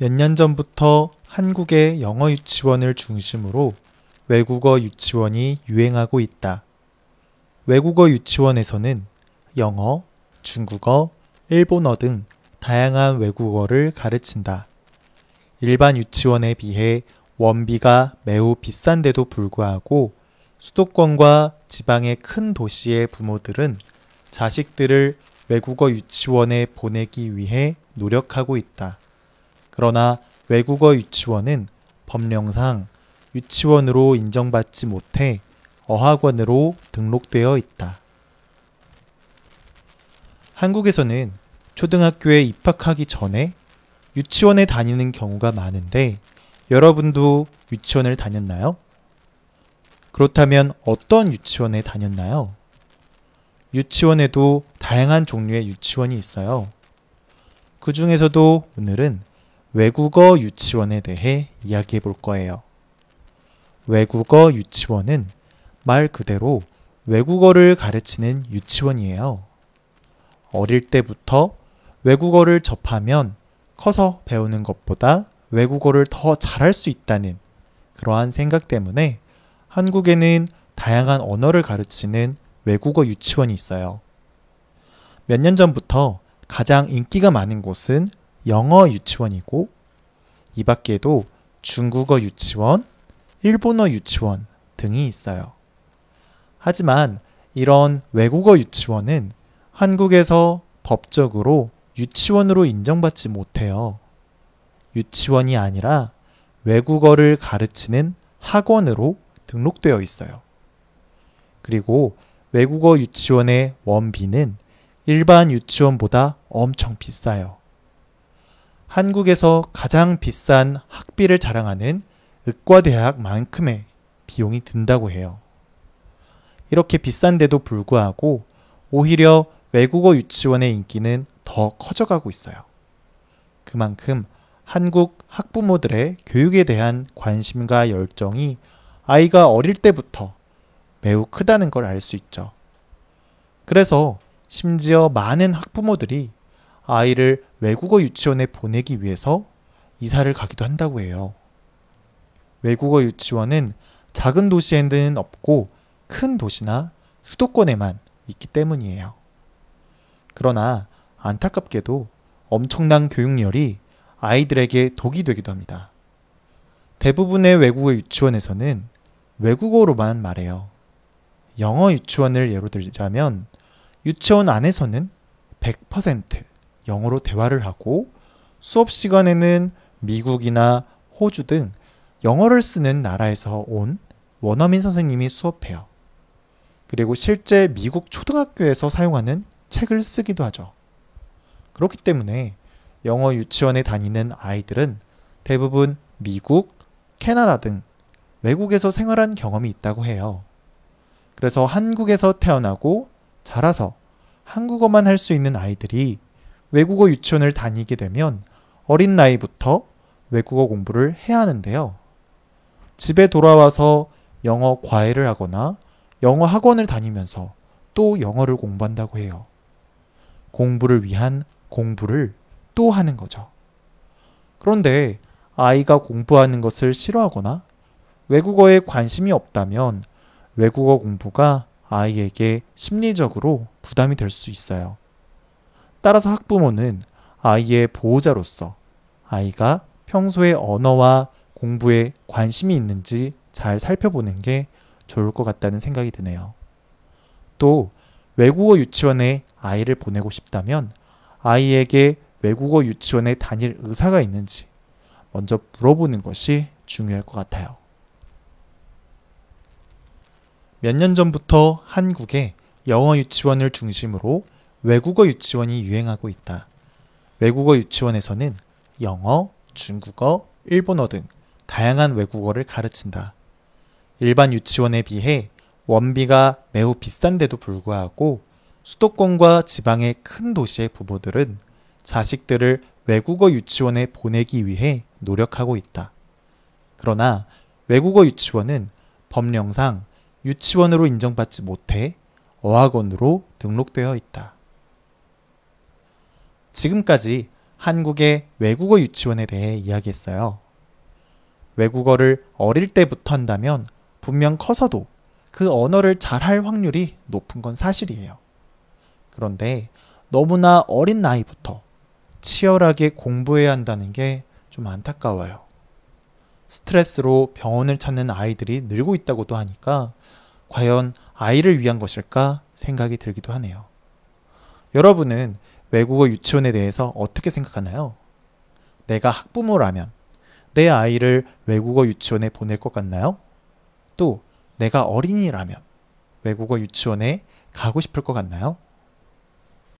몇 년 전부터 한국의 영어 유치원을 중심으로 외국어 유치원이 유행하고 있다. 외국어 유치원에서는 영어, 중국어, 일본어 등 다양한 외국어를 가르친다. 일반 유치원에 비해 원비가 매우 비싼데도 불구하고 수도권과 지방의 큰 도시의 부모들은 자식들을 외국어 유치원에 보내기 위해 노력하고 있다. 그러나 외국어 유치원은 법령상 유치원으로 인정받지 못해 어학원으로 등록되어 있다. 한국에서는 초등학교에 입학하기 전에 유치원에 다니는 경우가 많은데 여러분도 유치원을 다녔나요? 그렇다면 어떤 유치원에 다녔나요? 유치원에도 다양한 종류의 유치원이 있어요. 그 중에서도 오늘은 외국어 유치원에 대해 이야기해 볼 거예요. 외국어 유치원은 말 그대로 외국어를 가르치는 유치원이에요. 어릴 때부터 외국어를 접하면 커서 배우는 것보다 외국어를 더 잘할 수 있다는 그러한 생각 때문에 한국에는 다양한 언어를 가르치는 외국어 유치원이 있어요. 몇 년 전부터 가장 인기가 많은 곳은 영어 유치원이고 이 밖에도 중국어 유치원, 일본어 유치원 등이 있어요. 하지만 이런 외국어 유치원은 한국에서 법적으로 유치원으로 인정받지 못해요. 유치원이 아니라 외국어를 가르치는 학원으로 등록되어 있어요. 그리고 외국어 유치원의 원비는 일반 유치원보다 엄청 비싸요. 한국에서 가장 비싼 학비를 자랑하는 의과대학만큼의 비용이 든다고 해요. 이렇게 비싼데도 불구하고 오히려 외국어 유치원의 인기는 더 커져가고 있어요. 그만큼 한국 학부모들의 교육에 대한 관심과 열정이 아이가 어릴 때부터 매우 크다는 걸 알 수 있죠. 그래서 심지어 많은 학부모들이 아이를 외국어 유치원에 보내기 위해서 이사를 가기도 한다고 해요. 외국어 유치원은 작은 도시에는 없고 큰 도시나 수도권에만 있기 때문이에요. 그러나 안타깝게도 엄청난 교육열이 아이들에게 독이 되기도 합니다. 대부분의 외국어 유치원에서는 외국어로만 말해요. 영어 유치원을 예로 들자면 유치원 안에서는 100% 영어로 대화를 하고 수업 시간에는 미국이나 호주 등 영어를 쓰는 나라에서 온 원어민 선생님이 수업해요. 그리고 실제 미국 초등학교에서 사용하는 책을 쓰기도 하죠. 그렇기 때문에 영어 유치원에 다니는 아이들은 대부분 미국, 캐나다 등 외국에서 생활한 경험이 있다고 해요. 그래서 한국에서 태어나고 자라서 한국어만 할 수 있는 아이들이 외국어 유치원을 다니게 되면 어린 나이부터 외국어 공부를 해야 하는데요. 집에 돌아와서 영어 과외를 하거나 영어 학원을 다니면서 또 영어를 공부한다고 해요. 공부를 위한 공부를 또 하는 거죠. 그런데 아이가 공부하는 것을 싫어하거나 외국어에 관심이 없다면 외국어 공부가 아이에게 심리적으로 부담이 될 수 있어요. 따라서 학부모는 아이의 보호자로서 아이가 평소에 언어와 공부에 관심이 있는지 잘 살펴보는 게 좋을 것 같다는 생각이 드네요. 또 외국어 유치원에 아이를 보내고 싶다면 아이에게 외국어 유치원에 다닐 의사가 있는지 먼저 물어보는 것이 중요할 것 같아요. 몇 년 전부터 한국에 영어 유치원을 중심으로 외국어 유치원이 유행하고 있다. 외국어 유치원에서는 영어, 중국어, 일본어 등 다양한 외국어를 가르친다. 일반 유치원에 비해 원비가 매우 비싼데도 불구하고 수도권과 지방의 큰 도시의 부모들은 자식들을 외국어 유치원에 보내기 위해 노력하고 있다. 그러나 외국어 유치원은 법령상 유치원으로 인정받지 못해 어학원으로 등록되어 있다. 지금까지 한국의 외국어 유치원에 대해 이야기했어요. 외국어를 어릴 때부터 한다면 분명 커서도 그 언어를 잘할 확률이 높은 건 사실이에요. 그런데 너무나 어린 나이부터 치열하게 공부해야 한다는 게 좀 안타까워요. 스트레스로 병원을 찾는 아이들이 늘고 있다고도 하니까 과연 아이를 위한 것일까 생각이 들기도 하네요. 여러분은 외국어 유치원에 대해서 어떻게 생각하나요? 내가 학부모라면 내 아이를 외국어 유치원에 보낼 것 같나요? 또 내가 어린이라면 외국어 유치원에 가고 싶을 것 같나요?